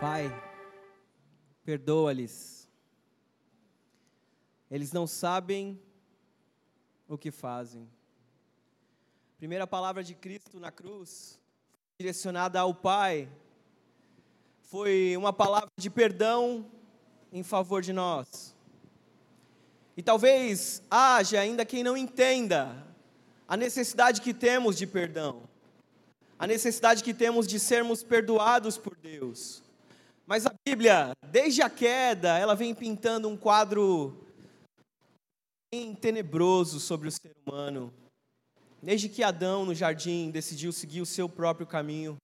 Pai, perdoa-lhes. Eles não sabem o que fazem. Primeira palavra de Cristo na cruz, direcionada ao Pai, foi uma palavra de perdão em favor de nós. E talvez haja ainda quem não entenda a necessidade que temos de perdão, a necessidade que temos de sermos perdoados por Deus. Mas a Bíblia, desde a queda, ela vem pintando um quadro bem tenebroso sobre o ser humano. Desde que Adão, no jardim, decidiu seguir o seu próprio caminho,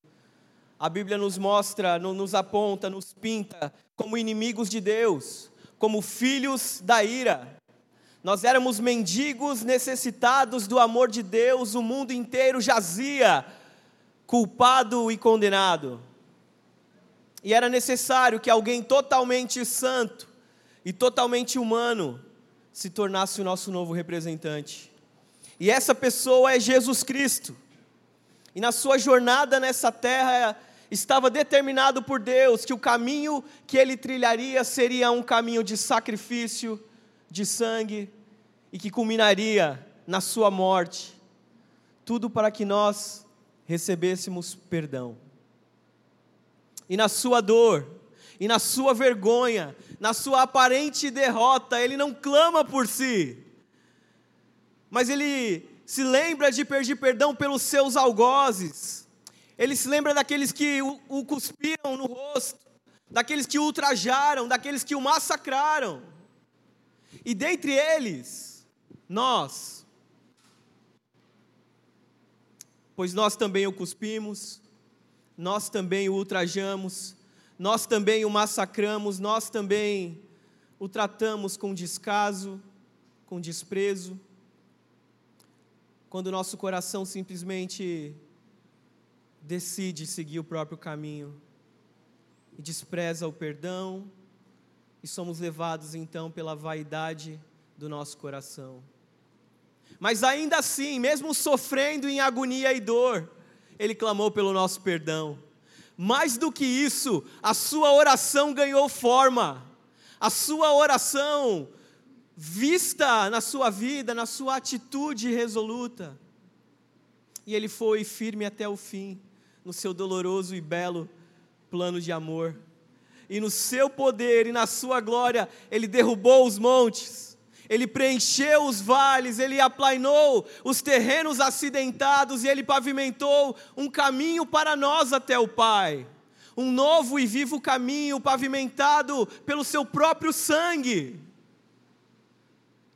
a Bíblia nos mostra, nos aponta, nos pinta como inimigos de Deus, como filhos da ira. Nós éramos mendigos necessitados do amor de Deus, o mundo inteiro jazia culpado e condenado. E era necessário que alguém totalmente santo e totalmente humano se tornasse o nosso novo representante. E essa pessoa é Jesus Cristo. E na sua jornada nessa terra estava determinado por Deus que o caminho que ele trilharia seria um caminho de sacrifício, de sangue e que culminaria na sua morte. Tudo para que nós recebêssemos perdão e na sua dor, e na sua vergonha, na sua aparente derrota, ele não clama por si, mas ele se lembra de pedir perdão pelos seus algozes, ele se lembra daqueles que o, cuspiram no rosto, daqueles que o ultrajaram, daqueles que o massacraram, e dentre eles, nós, pois nós também o cuspimos, nós também o ultrajamos, nós também o massacramos, nós também o tratamos com descaso, com desprezo. Quando nosso coração simplesmente decide seguir o próprio caminho e despreza o perdão, e somos levados então pela vaidade do nosso coração. Mas ainda assim, mesmo sofrendo em agonia e dor, ele clamou pelo nosso perdão. Mais do que isso, a sua oração ganhou forma. A sua oração vista na sua vida, na sua atitude resoluta. E ele foi firme até o fim, no seu doloroso e belo plano de amor. E no seu poder e na sua glória, ele derrubou os montes ele preencheu os vales, ele aplainou os terrenos acidentados e ele pavimentou um caminho para nós até o Pai. Um novo e vivo caminho pavimentado pelo seu próprio sangue.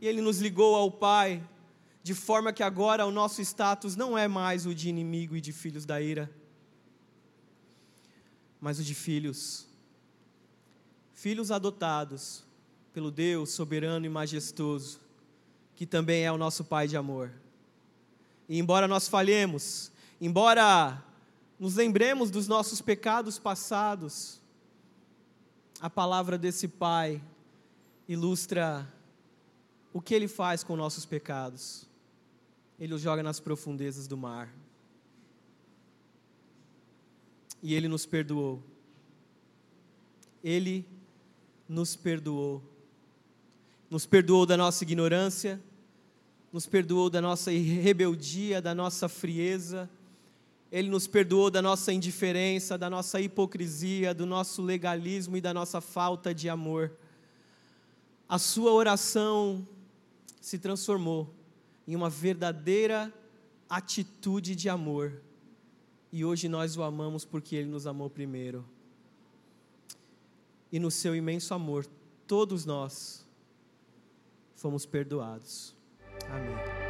E ele nos ligou ao Pai, de forma que agora o nosso status não é mais o de inimigo e de filhos da ira, mas o de filhos. Filhos adotados pelo Deus soberano e majestoso, que também é o nosso Pai de amor. E embora nós falhemos, embora nos lembremos dos nossos pecados passados, a palavra desse Pai ilustra o que ele faz com nossos pecados. Ele os joga nas profundezas do mar. E ele nos perdoou. Ele nos perdoou nos perdoou da nossa ignorância, nos perdoou da nossa rebeldia, da nossa frieza, Ele nos perdoou da nossa indiferença, da nossa hipocrisia, do nosso legalismo e da nossa falta de amor. A sua oração se transformou em uma verdadeira atitude de amor. E hoje nós o amamos porque Ele nos amou primeiro. E no seu imenso amor, todos nós fomos perdoados. Amém.